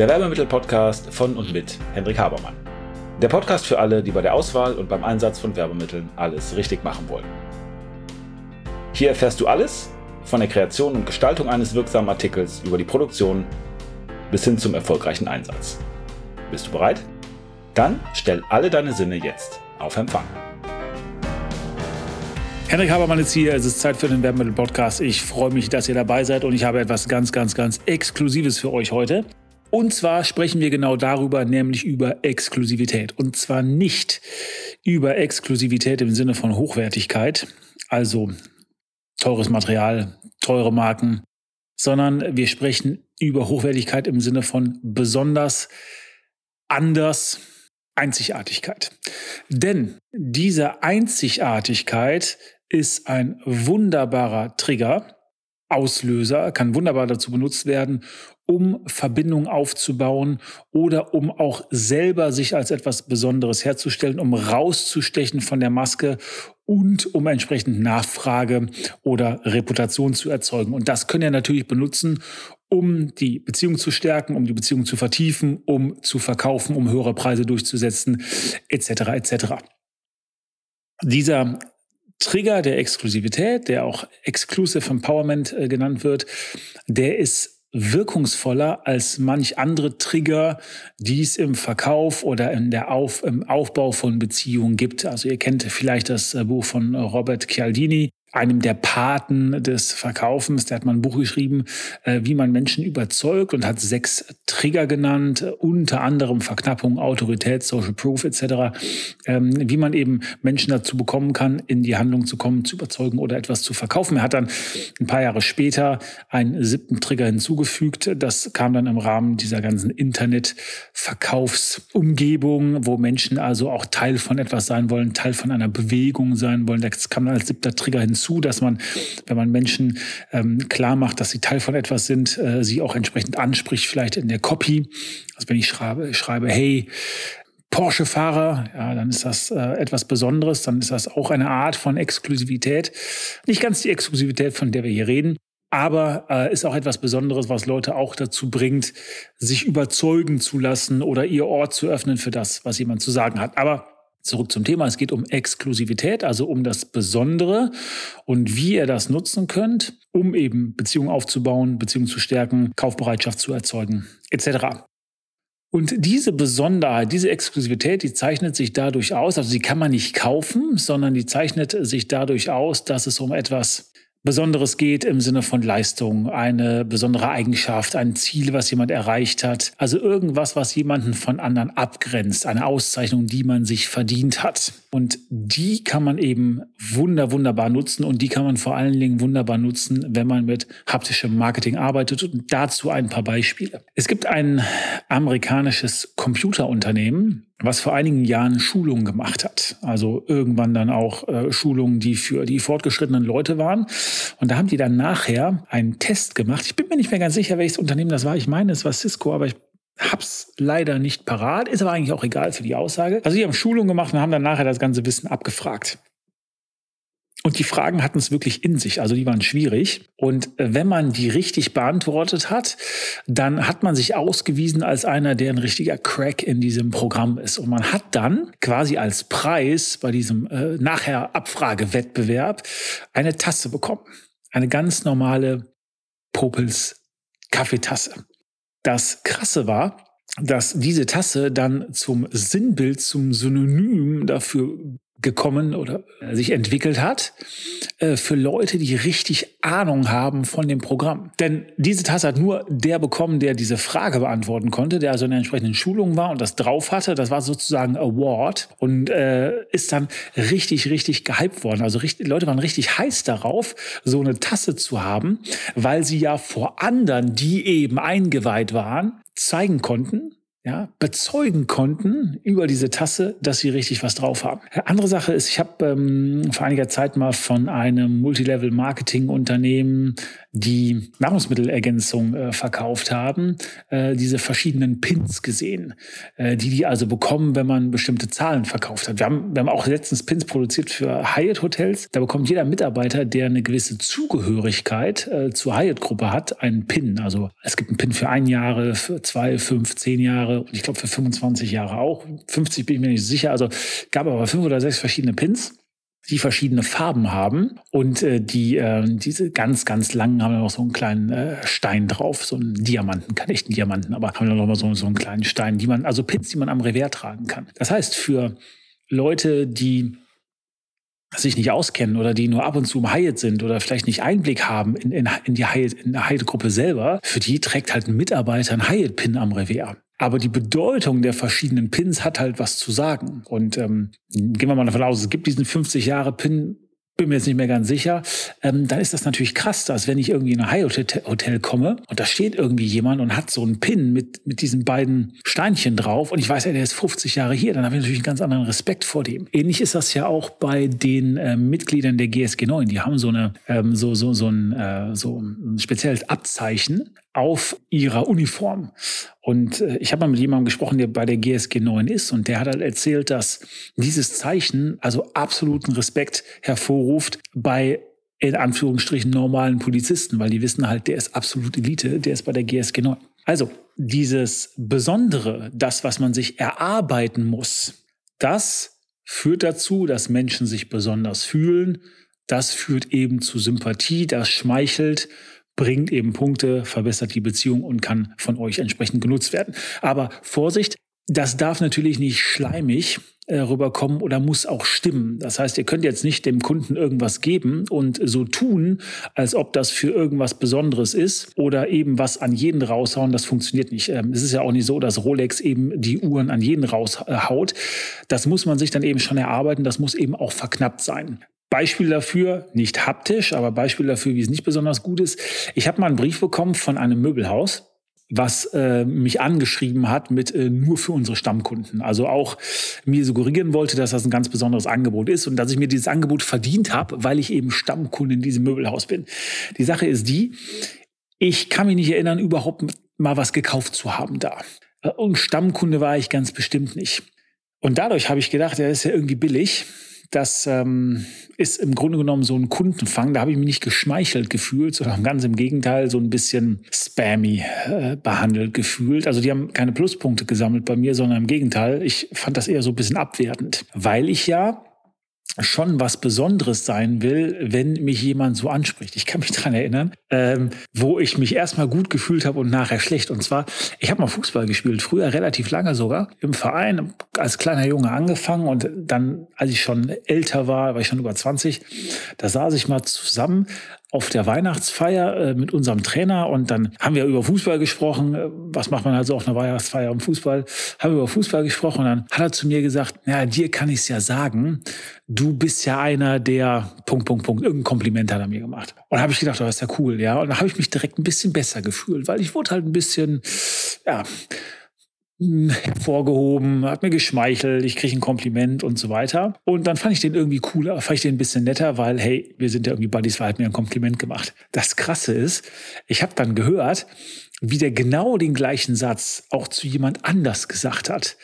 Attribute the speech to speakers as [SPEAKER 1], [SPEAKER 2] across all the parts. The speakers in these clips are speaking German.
[SPEAKER 1] der Werbemittel-Podcast von und mit Hendrik Habermann. Der Podcast für alle, die bei der Auswahl und beim Einsatz von Werbemitteln alles richtig machen wollen. Hier erfährst du alles von der Kreation und Gestaltung eines wirksamen Artikels über die Produktion bis hin zum erfolgreichen Einsatz. Bist du bereit? Dann stell alle deine Sinne jetzt auf Empfang.
[SPEAKER 2] Henrik Habermann ist hier. Es ist Zeit für den Werbemittel-Podcast. Ich freue mich, dass ihr dabei seid und ich habe etwas ganz, ganz, ganz Exklusives für euch heute. Und zwar sprechen wir genau darüber, nämlich über Exklusivität. Und zwar nicht über Exklusivität im Sinne von Hochwertigkeit, also teures Material, teure Marken, sondern wir sprechen über Hochwertigkeit im Sinne von besonders, anders, Einzigartigkeit. Denn diese Einzigartigkeit ist ein wunderbarer Trigger, Auslöser, kann wunderbar dazu benutzt werden, um Verbindungen aufzubauen oder um auch selber sich als etwas Besonderes herzustellen, um rauszustechen von der Maske und um entsprechend Nachfrage oder Reputation zu erzeugen. Und das können ihr natürlich benutzen, um die Beziehung zu stärken, um die Beziehung zu vertiefen, um zu verkaufen, um höhere Preise durchzusetzen, etc. etc. Dieser Trigger der Exklusivität, der auch Exclusive Empowerment äh, genannt wird, der ist wirkungsvoller als manch andere Trigger, die es im Verkauf oder in der Auf, im Aufbau von Beziehungen gibt. Also ihr kennt vielleicht das äh, Buch von Robert Cialdini, einem der Paten des Verkaufens. Der hat mal ein Buch geschrieben, äh, wie man Menschen überzeugt und hat sechs Trigger genannt, unter anderem Verknappung, Autorität, Social Proof etc., ähm, wie man eben Menschen dazu bekommen kann, in die Handlung zu kommen, zu überzeugen oder etwas zu verkaufen. Er hat dann ein paar Jahre später einen siebten Trigger hinzugefügt. Das kam dann im Rahmen dieser ganzen Internet-Verkaufsumgebung, wo Menschen also auch Teil von etwas sein wollen, Teil von einer Bewegung sein wollen. Das kam dann als siebter Trigger hinzu hinzu, dass man, wenn man Menschen ähm, klar macht, dass sie Teil von etwas sind, äh, sie auch entsprechend anspricht, vielleicht in der Copy. Also wenn ich schreibe, schreibe, hey, Porsche-Fahrer, ja, dann ist das äh, etwas Besonderes, dann ist das auch eine Art von Exklusivität. Nicht ganz die Exklusivität, von der wir hier reden, aber äh, ist auch etwas Besonderes, was Leute auch dazu bringt, sich überzeugen zu lassen oder ihr Ort zu öffnen für das, was jemand zu sagen hat. Aber Zurück zum Thema. Es geht um Exklusivität, also um das Besondere und wie ihr das nutzen könnt, um eben Beziehungen aufzubauen, Beziehungen zu stärken, Kaufbereitschaft zu erzeugen, etc. Und diese Besonderheit, diese Exklusivität, die zeichnet sich dadurch aus, also sie kann man nicht kaufen, sondern die zeichnet sich dadurch aus, dass es um etwas Besonderes geht im Sinne von Leistung, eine besondere Eigenschaft, ein Ziel, was jemand erreicht hat. Also irgendwas, was jemanden von anderen abgrenzt, eine Auszeichnung, die man sich verdient hat. Und die kann man eben wunder, wunderbar nutzen und die kann man vor allen Dingen wunderbar nutzen, wenn man mit haptischem Marketing arbeitet. Und dazu ein paar Beispiele. Es gibt ein amerikanisches Computerunternehmen, was vor einigen Jahren Schulungen gemacht hat. Also irgendwann dann auch äh, Schulungen, die für die fortgeschrittenen Leute waren. Und da haben die dann nachher einen Test gemacht. Ich bin mir nicht mehr ganz sicher, welches Unternehmen das war. Ich meine, es war Cisco, aber ich hab's leider nicht parat. Ist aber eigentlich auch egal für die Aussage. Also die haben Schulungen gemacht und haben dann nachher das ganze Wissen abgefragt. Und die Fragen hatten es wirklich in sich, also die waren schwierig. Und äh, wenn man die richtig beantwortet hat, dann hat man sich ausgewiesen als einer, der ein richtiger Crack in diesem Programm ist. Und man hat dann quasi als Preis bei diesem äh, nachher Abfragewettbewerb eine Tasse bekommen. Eine ganz normale Popels Kaffeetasse. Das Krasse war, dass diese Tasse dann zum Sinnbild, zum Synonym dafür gekommen oder sich entwickelt hat äh, für Leute, die richtig Ahnung haben von dem Programm. Denn diese Tasse hat nur der bekommen, der diese Frage beantworten konnte, der also in der entsprechenden Schulung war und das drauf hatte. Das war sozusagen Award und äh, ist dann richtig, richtig gehypt worden. Also richtig, Leute waren richtig heiß darauf, so eine Tasse zu haben, weil sie ja vor anderen, die eben eingeweiht waren, zeigen konnten, ja, bezeugen konnten über diese Tasse, dass sie richtig was drauf haben. Andere Sache ist, ich habe ähm, vor einiger Zeit mal von einem Multilevel-Marketing-Unternehmen, die Nahrungsmittelergänzung äh, verkauft haben, äh, diese verschiedenen Pins gesehen, äh, die die also bekommen, wenn man bestimmte Zahlen verkauft hat. Wir haben, wir haben auch letztens Pins produziert für Hyatt-Hotels. Da bekommt jeder Mitarbeiter, der eine gewisse Zugehörigkeit äh, zur Hyatt-Gruppe hat, einen Pin. Also es gibt einen Pin für ein Jahre, für zwei, fünf, zehn Jahre Jahre und ich glaube für 25 Jahre auch. 50 bin ich mir nicht sicher. Also gab aber fünf oder sechs verschiedene Pins die verschiedene Farben haben und äh, die äh, diese ganz ganz langen haben noch so einen kleinen äh, Stein drauf, so einen Diamanten, keinen echten Diamanten, aber haben dann noch mal so, so einen kleinen Stein, die man also Pins, die man am Revers tragen kann. Das heißt für Leute, die sich nicht auskennen oder die nur ab und zu im Hyatt sind oder vielleicht nicht Einblick haben in, in, in die Hyatt-Gruppe Hyatt selber, für die trägt halt ein Mitarbeiter ein Hyatt-Pin am Revers. Aber die Bedeutung der verschiedenen Pins hat halt was zu sagen. Und ähm, gehen wir mal davon aus, es gibt diesen 50 Jahre Pin bin mir jetzt nicht mehr ganz sicher, ähm, dann ist das natürlich krass, dass wenn ich irgendwie in ein High-Hotel komme und da steht irgendwie jemand und hat so einen Pin mit, mit diesen beiden Steinchen drauf und ich weiß, ja, der ist 50 Jahre hier, dann habe ich natürlich einen ganz anderen Respekt vor dem. Ähnlich ist das ja auch bei den äh, Mitgliedern der GSG 9. Die haben so eine ähm, so so so ein äh, so ein spezielles Abzeichen auf ihrer Uniform. Und äh, ich habe mal mit jemandem gesprochen, der bei der GSG 9 ist, und der hat halt erzählt, dass dieses Zeichen also absoluten Respekt hervorruft bei in Anführungsstrichen normalen Polizisten, weil die wissen halt, der ist absolut Elite, der ist bei der GSG 9. Also dieses Besondere, das, was man sich erarbeiten muss, das führt dazu, dass Menschen sich besonders fühlen. Das führt eben zu Sympathie, das schmeichelt bringt eben Punkte, verbessert die Beziehung und kann von euch entsprechend genutzt werden. Aber Vorsicht, das darf natürlich nicht schleimig äh, rüberkommen oder muss auch stimmen. Das heißt, ihr könnt jetzt nicht dem Kunden irgendwas geben und so tun, als ob das für irgendwas Besonderes ist oder eben was an jeden raushauen. Das funktioniert nicht. Ähm, es ist ja auch nicht so, dass Rolex eben die Uhren an jeden raushaut. Das muss man sich dann eben schon erarbeiten. Das muss eben auch verknappt sein. Beispiel dafür, nicht haptisch, aber Beispiel dafür, wie es nicht besonders gut ist. Ich habe mal einen Brief bekommen von einem Möbelhaus, was äh, mich angeschrieben hat mit äh, nur für unsere Stammkunden. Also auch mir suggerieren wollte, dass das ein ganz besonderes Angebot ist und dass ich mir dieses Angebot verdient habe, weil ich eben Stammkunde in diesem Möbelhaus bin. Die Sache ist die, ich kann mich nicht erinnern, überhaupt mal was gekauft zu haben da. Und Stammkunde war ich ganz bestimmt nicht. Und dadurch habe ich gedacht, er ist ja irgendwie billig das ähm, ist im Grunde genommen so ein Kundenfang. Da habe ich mich nicht geschmeichelt gefühlt, sondern ganz im Gegenteil so ein bisschen spammy äh, behandelt gefühlt. Also die haben keine Pluspunkte gesammelt bei mir, sondern im Gegenteil. Ich fand das eher so ein bisschen abwertend, weil ich ja schon was Besonderes sein will, wenn mich jemand so anspricht. Ich kann mich dran erinnern, ähm, wo ich mich erstmal gut gefühlt habe und nachher schlecht. Und zwar, ich habe mal Fußball gespielt, früher relativ lange sogar, im Verein, als kleiner Junge angefangen und dann, als ich schon älter war, war ich schon über 20, da saß ich mal zusammen auf der Weihnachtsfeier äh, mit unserem Trainer und dann haben wir über Fußball gesprochen. Äh, was macht man also auf einer Weihnachtsfeier im Fußball? Haben wir über Fußball gesprochen und dann hat er zu mir gesagt, ja, dir kann ich es ja sagen, du bist ja einer, der Punkt, Punkt, Punkt, irgendein Kompliment hat er mir gemacht. Und da habe ich gedacht, oh, das ist ja cool, ja. Und da habe ich mich direkt ein bisschen besser gefühlt, weil ich wurde halt ein bisschen, ja, hervorgehoben, hat mir geschmeichelt, ich kriege ein Kompliment und so weiter. Und dann fand ich den irgendwie cooler, fand ich den ein bisschen netter, weil, hey, wir sind ja irgendwie Buddies, weil er hat mir ein Kompliment gemacht. Das Krasse ist, ich habe dann gehört, wie der genau den gleichen Satz auch zu jemand anders gesagt hat,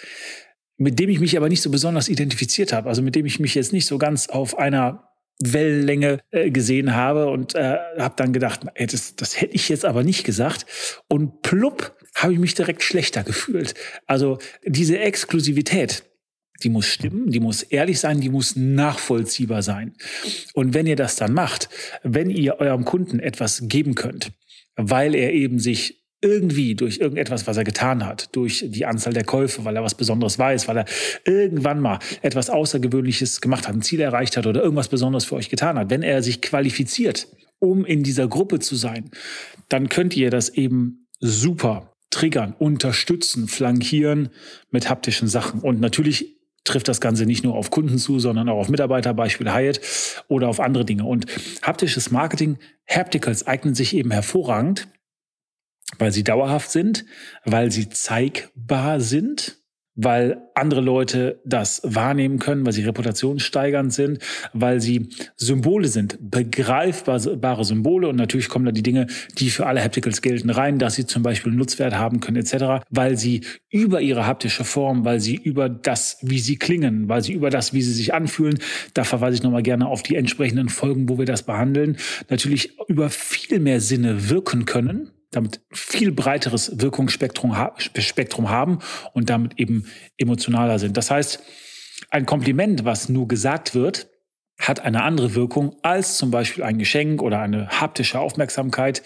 [SPEAKER 2] mit dem ich mich aber nicht so besonders identifiziert habe, also mit dem ich mich jetzt nicht so ganz auf einer Wellenlänge äh, gesehen habe und äh, habe dann gedacht, ey, das, das hätte ich jetzt aber nicht gesagt. Und plupp habe ich mich direkt schlechter gefühlt. Also diese Exklusivität, die muss stimmen, die muss ehrlich sein, die muss nachvollziehbar sein. Und wenn ihr das dann macht, wenn ihr eurem Kunden etwas geben könnt, weil er eben sich irgendwie durch irgendetwas, was er getan hat, durch die Anzahl der Käufe, weil er was Besonderes weiß, weil er irgendwann mal etwas Außergewöhnliches gemacht hat, ein Ziel erreicht hat oder irgendwas Besonderes für euch getan hat, wenn er sich qualifiziert, um in dieser Gruppe zu sein, dann könnt ihr das eben super triggern, unterstützen, flankieren mit haptischen Sachen. Und natürlich trifft das Ganze nicht nur auf Kunden zu, sondern auch auf Mitarbeiter, Beispiel Hyatt oder auf andere Dinge. Und haptisches Marketing, Hapticals eignen sich eben hervorragend, weil sie dauerhaft sind, weil sie zeigbar sind, weil andere Leute das wahrnehmen können, weil sie reputationssteigernd sind, weil sie Symbole sind, begreifbare Symbole. Und natürlich kommen da die Dinge, die für alle Hapticals gelten, rein, dass sie zum Beispiel Nutzwert haben können etc., weil sie über ihre haptische Form, weil sie über das, wie sie klingen, weil sie über das, wie sie sich anfühlen, da verweise ich nochmal gerne auf die entsprechenden Folgen, wo wir das behandeln, natürlich über viel mehr Sinne wirken können, damit viel breiteres Wirkungsspektrum Spektrum haben und damit eben emotionaler sind. Das heißt, ein Kompliment, was nur gesagt wird, hat eine andere Wirkung als zum Beispiel ein Geschenk oder eine haptische Aufmerksamkeit,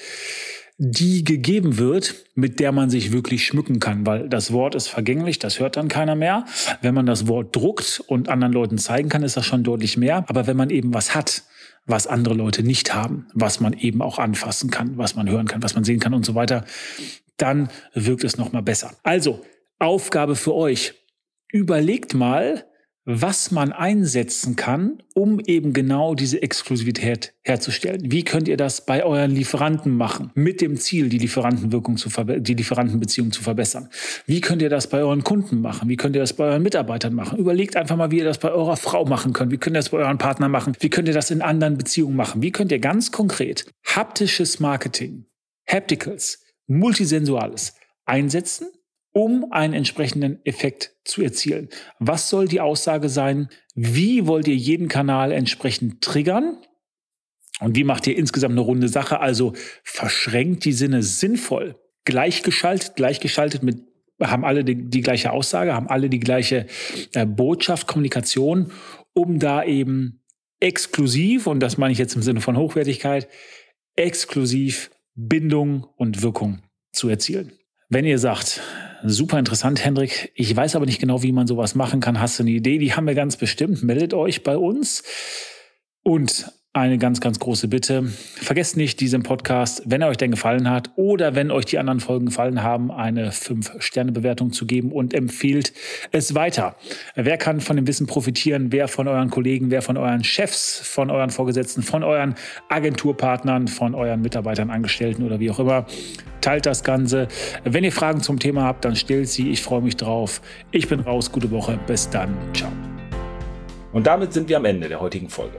[SPEAKER 2] die gegeben wird, mit der man sich wirklich schmücken kann, weil das Wort ist vergänglich, das hört dann keiner mehr. Wenn man das Wort druckt und anderen Leuten zeigen kann, ist das schon deutlich mehr. Aber wenn man eben was hat, was andere Leute nicht haben, was man eben auch anfassen kann, was man hören kann, was man sehen kann und so weiter, dann wirkt es noch mal besser. Also, Aufgabe für euch. Überlegt mal, was man einsetzen kann, um eben genau diese Exklusivität herzustellen. Wie könnt ihr das bei euren Lieferanten machen, mit dem Ziel, die Lieferantenwirkung zu die Lieferantenbeziehung zu verbessern? Wie könnt ihr das bei euren Kunden machen? Wie könnt ihr das bei euren Mitarbeitern machen? Überlegt einfach mal, wie ihr das bei eurer Frau machen könnt. Wie könnt ihr das bei euren Partnern machen? Wie könnt ihr das in anderen Beziehungen machen? Wie könnt ihr ganz konkret haptisches Marketing, Hapticals, Multisensuales einsetzen, um einen entsprechenden Effekt zu erzielen. Was soll die Aussage sein? Wie wollt ihr jeden Kanal entsprechend triggern? Und wie macht ihr insgesamt eine runde Sache? Also verschränkt die Sinne sinnvoll, gleichgeschaltet, gleichgeschaltet mit haben alle die, die gleiche Aussage, haben alle die gleiche äh, Botschaft, Kommunikation, um da eben exklusiv, und das meine ich jetzt im Sinne von Hochwertigkeit, exklusiv Bindung und Wirkung zu erzielen. Wenn ihr sagt, super interessant, Hendrik. Ich weiß aber nicht genau, wie man sowas machen kann. Hast du eine Idee? Die haben wir ganz bestimmt. Meldet euch bei uns. Und eine ganz, ganz große Bitte. Vergesst nicht, diesem Podcast, wenn er euch denn gefallen hat oder wenn euch die anderen Folgen gefallen haben, eine 5-Sterne-Bewertung zu geben und empfiehlt es weiter. Wer kann von dem Wissen profitieren? Wer von euren Kollegen, wer von euren Chefs, von euren Vorgesetzten, von euren Agenturpartnern, von euren Mitarbeitern, Angestellten oder wie auch immer? Teilt das Ganze. Wenn ihr Fragen zum Thema habt, dann stellt sie. Ich freue mich drauf. Ich bin raus. Gute Woche. Bis dann. Ciao.
[SPEAKER 1] Und damit sind wir am Ende der heutigen Folge.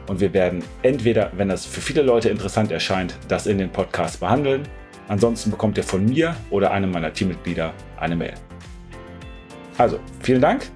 [SPEAKER 1] und wir werden entweder, wenn das für viele Leute interessant erscheint, das in den Podcast behandeln. Ansonsten bekommt ihr von mir oder einem meiner Teammitglieder eine Mail. Also, vielen Dank